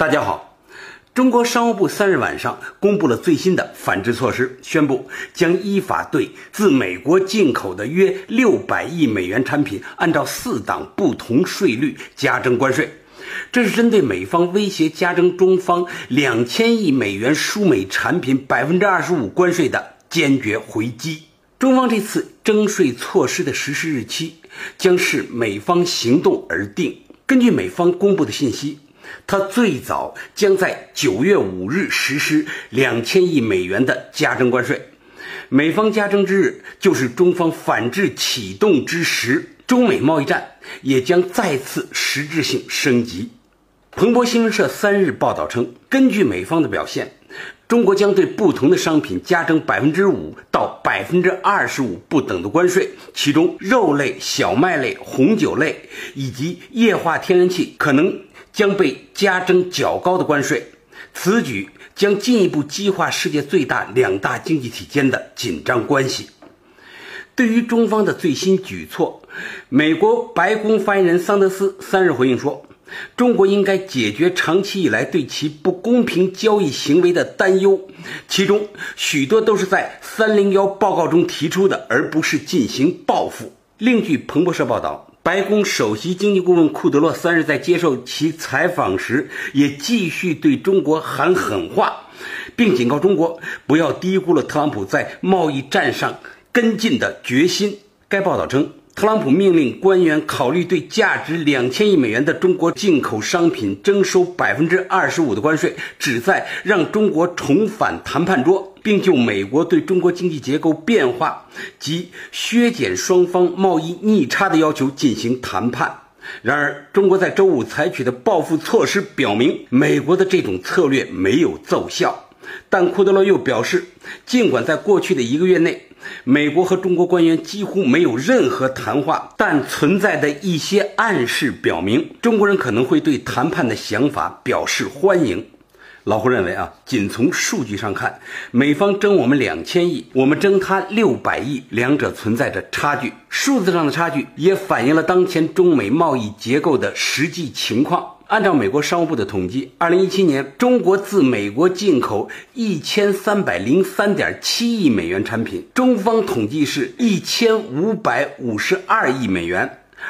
大家好，中国商务部三日晚上公布了最新的反制措施，宣布将依法对自美国进口的约六百亿美元产品，按照四档不同税率加征关税。这是针对美方威胁加征中方两千亿美元输美产品百分之二十五关税的坚决回击。中方这次征税措施的实施日期将视美方行动而定。根据美方公布的信息。它最早将在九月五日实施两千亿美元的加征关税，美方加征之日就是中方反制启动之时，中美贸易战也将再次实质性升级。彭博新闻社三日报道称，根据美方的表现，中国将对不同的商品加征百分之五到百分之二十五不等的关税，其中肉类、小麦类、红酒类以及液化天然气可能。将被加征较高的关税，此举将进一步激化世界最大两大经济体间的紧张关系。对于中方的最新举措，美国白宫发言人桑德斯三日回应说：“中国应该解决长期以来对其不公平交易行为的担忧，其中许多都是在三零幺报告中提出的，而不是进行报复。”另据彭博社报道。白宫首席经济顾问库德洛三日在接受其采访时，也继续对中国喊狠话，并警告中国不要低估了特朗普在贸易战上跟进的决心。该报道称。特朗普命令官员考虑对价值两千亿美元的中国进口商品征收百分之二十五的关税，旨在让中国重返谈判桌，并就美国对中国经济结构变化及削减双方贸易逆差的要求进行谈判。然而，中国在周五采取的报复措施表明，美国的这种策略没有奏效。但库德洛又表示，尽管在过去的一个月内，美国和中国官员几乎没有任何谈话，但存在的一些暗示表明，中国人可能会对谈判的想法表示欢迎。老胡认为啊，仅从数据上看，美方征我们两千亿，我们征他六百亿，两者存在着差距。数字上的差距也反映了当前中美贸易结构的实际情况。按照美国商务部的统计，二零一七年中国自美国进口一千三百零三点七亿美元产品，中方统计是一千五百五十二亿美元；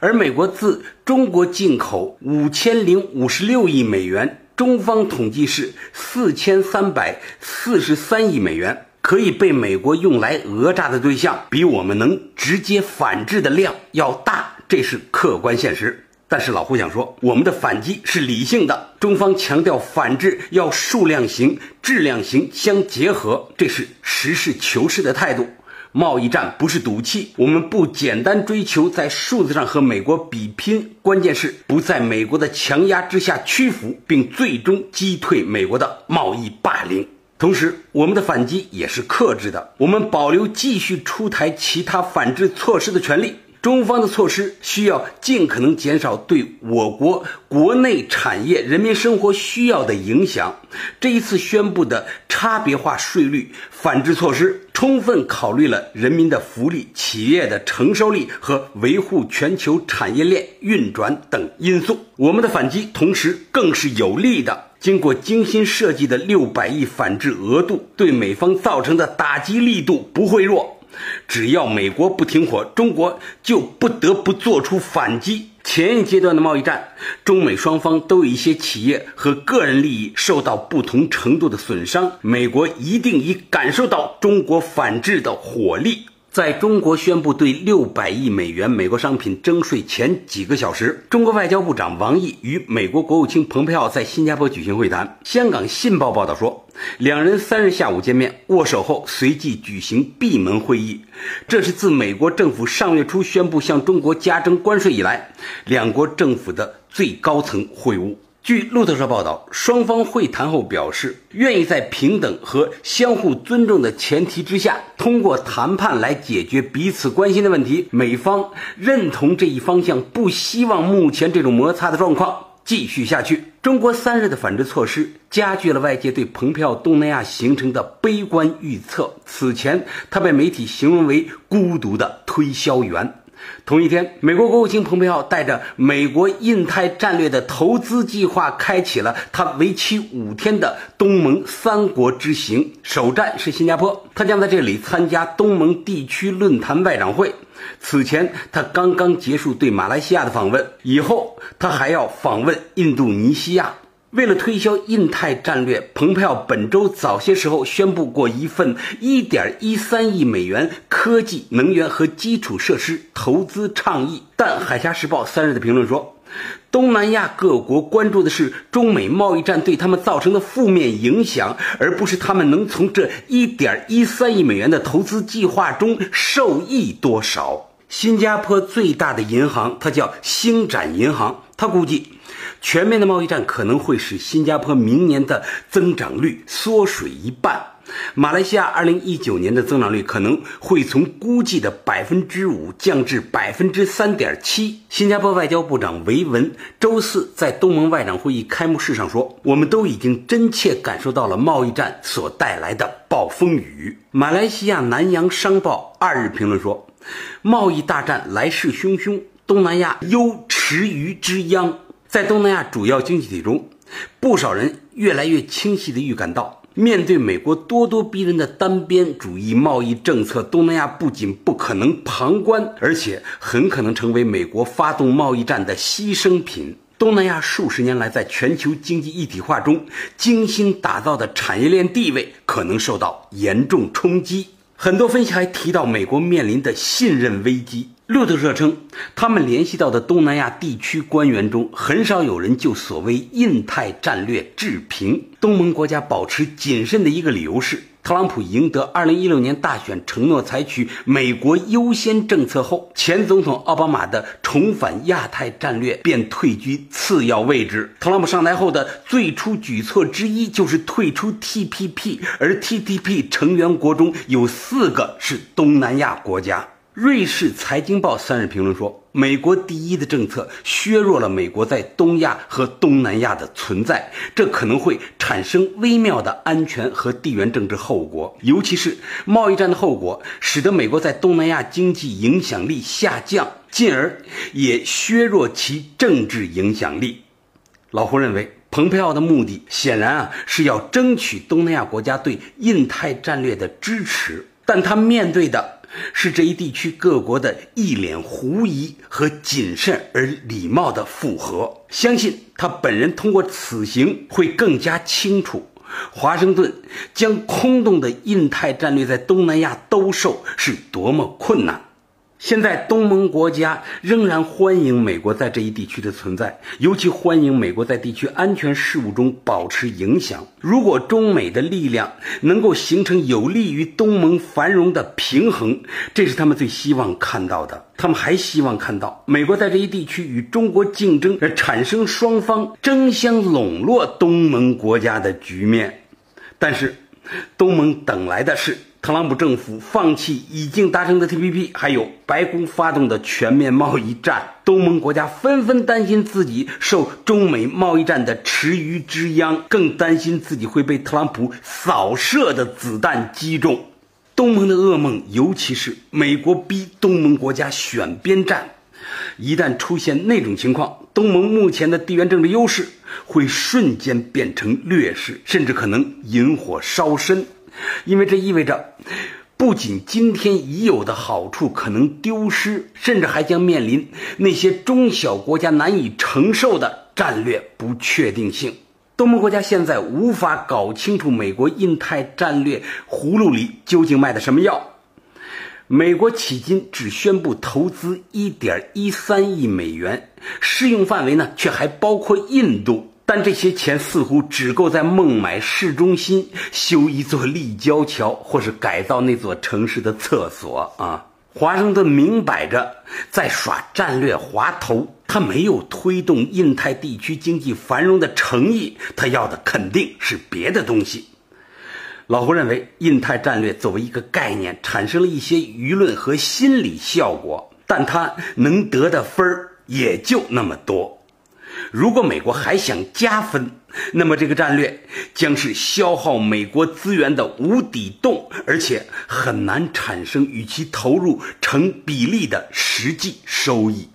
而美国自中国进口五千零五十六亿美元，中方统计是四千三百四十三亿美元。可以被美国用来讹诈的对象，比我们能直接反制的量要大，这是客观现实。但是老胡想说，我们的反击是理性的。中方强调反制要数量型、质量型相结合，这是实事求是的态度。贸易战不是赌气，我们不简单追求在数字上和美国比拼，关键是不在美国的强压之下屈服，并最终击退美国的贸易霸凌。同时，我们的反击也是克制的，我们保留继续出台其他反制措施的权利。中方的措施需要尽可能减少对我国国内产业、人民生活需要的影响。这一次宣布的差别化税率反制措施，充分考虑了人民的福利、企业的承受力和维护全球产业链运转等因素。我们的反击同时更是有力的。经过精心设计的六百亿反制额度，对美方造成的打击力度不会弱。只要美国不停火，中国就不得不做出反击。前一阶段的贸易战，中美双方都有一些企业和个人利益受到不同程度的损伤，美国一定已感受到中国反制的火力。在中国宣布对六百亿美元美国商品征税前几个小时，中国外交部长王毅与美国国务卿蓬佩奥在新加坡举行会谈。香港《信报》报道说，两人三日下午见面握手后，随即举行闭门会议。这是自美国政府上月初宣布向中国加征关税以来，两国政府的最高层会晤。据路透社报道，双方会谈后表示，愿意在平等和相互尊重的前提之下，通过谈判来解决彼此关心的问题。美方认同这一方向，不希望目前这种摩擦的状况继续下去。中国三日的反制措施加剧了外界对蓬佩奥东南亚行程的悲观预测。此前，他被媒体形容为孤独的推销员。同一天，美国国务卿蓬佩奥带着美国印太战略的投资计划，开启了他为期五天的东盟三国之行，首站是新加坡。他将在这里参加东盟地区论坛外长会。此前，他刚刚结束对马来西亚的访问，以后他还要访问印度尼西亚。为了推销印太战略，蓬佩奥本周早些时候宣布过一份1.13亿美元科技、能源和基础设施投资倡议。但《海峡时报》三日的评论说，东南亚各国关注的是中美贸易战对他们造成的负面影响，而不是他们能从这1.13亿美元的投资计划中受益多少。新加坡最大的银行，它叫星展银行，它估计。全面的贸易战可能会使新加坡明年的增长率缩水一半。马来西亚二零一九年的增长率可能会从估计的百分之五降至百分之三点七。新加坡外交部长维文周四在东盟外长会议开幕式上说：“我们都已经真切感受到了贸易战所带来的暴风雨。”马来西亚南洋商报二日评论说：“贸易大战来势汹汹，东南亚忧池鱼之殃。”在东南亚主要经济体中，不少人越来越清晰地预感到，面对美国咄咄逼人的单边主义贸易政策，东南亚不仅不可能旁观，而且很可能成为美国发动贸易战的牺牲品。东南亚数十年来在全球经济一体化中精心打造的产业链地位可能受到严重冲击。很多分析还提到，美国面临的信任危机。路透社称，他们联系到的东南亚地区官员中，很少有人就所谓印太战略置评。东盟国家保持谨慎的一个理由是，特朗普赢得2016年大选，承诺采取美国优先政策后，前总统奥巴马的重返亚太战略便退居次要位置。特朗普上台后的最初举措之一就是退出 TPP，而 TPP 成员国中有四个是东南亚国家。瑞士财经报三日评论说，美国第一的政策削弱了美国在东亚和东南亚的存在，这可能会产生微妙的安全和地缘政治后果，尤其是贸易战的后果，使得美国在东南亚经济影响力下降，进而也削弱其政治影响力。老胡认为，蓬佩奥的目的显然啊是要争取东南亚国家对印太战略的支持，但他面对的。是这一地区各国的一脸狐疑和谨慎而礼貌的附和。相信他本人通过此行会更加清楚，华盛顿将空洞的印太战略在东南亚兜售是多么困难。现在，东盟国家仍然欢迎美国在这一地区的存在，尤其欢迎美国在地区安全事务中保持影响。如果中美的力量能够形成有利于东盟繁荣的平衡，这是他们最希望看到的。他们还希望看到美国在这一地区与中国竞争，而产生双方争相笼络东盟国家的局面。但是，东盟等来的是。特朗普政府放弃已经达成的 TPP，还有白宫发动的全面贸易战，东盟国家纷纷担心自己受中美贸易战的池鱼之殃，更担心自己会被特朗普扫射的子弹击中。东盟的噩梦，尤其是美国逼东盟国家选边站，一旦出现那种情况，东盟目前的地缘政治优势会瞬间变成劣势，甚至可能引火烧身。因为这意味着，不仅今天已有的好处可能丢失，甚至还将面临那些中小国家难以承受的战略不确定性。东盟国家现在无法搞清楚美国印太战略葫芦里究竟卖的什么药。美国迄今只宣布投资1.13亿美元，适用范围呢却还包括印度。但这些钱似乎只够在孟买市中心修一座立交桥，或是改造那座城市的厕所啊！华盛顿明摆着在耍战略滑头，他没有推动印太地区经济繁荣的诚意，他要的肯定是别的东西。老胡认为，印太战略作为一个概念，产生了一些舆论和心理效果，但他能得的分儿也就那么多。如果美国还想加分，那么这个战略将是消耗美国资源的无底洞，而且很难产生与其投入成比例的实际收益。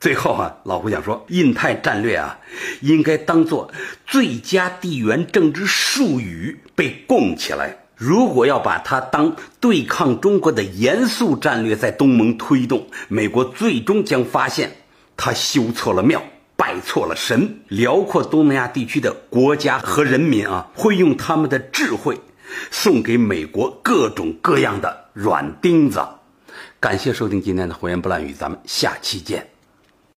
最后啊，老胡想说，印太战略啊，应该当做最佳地缘政治术语被供起来。如果要把它当对抗中国的严肃战略在东盟推动，美国最终将发现他修错了庙，拜错了神。辽阔东南亚地区的国家和人民啊，会用他们的智慧送给美国各种各样的软钉子。感谢收听今天的胡言不乱语，咱们下期见。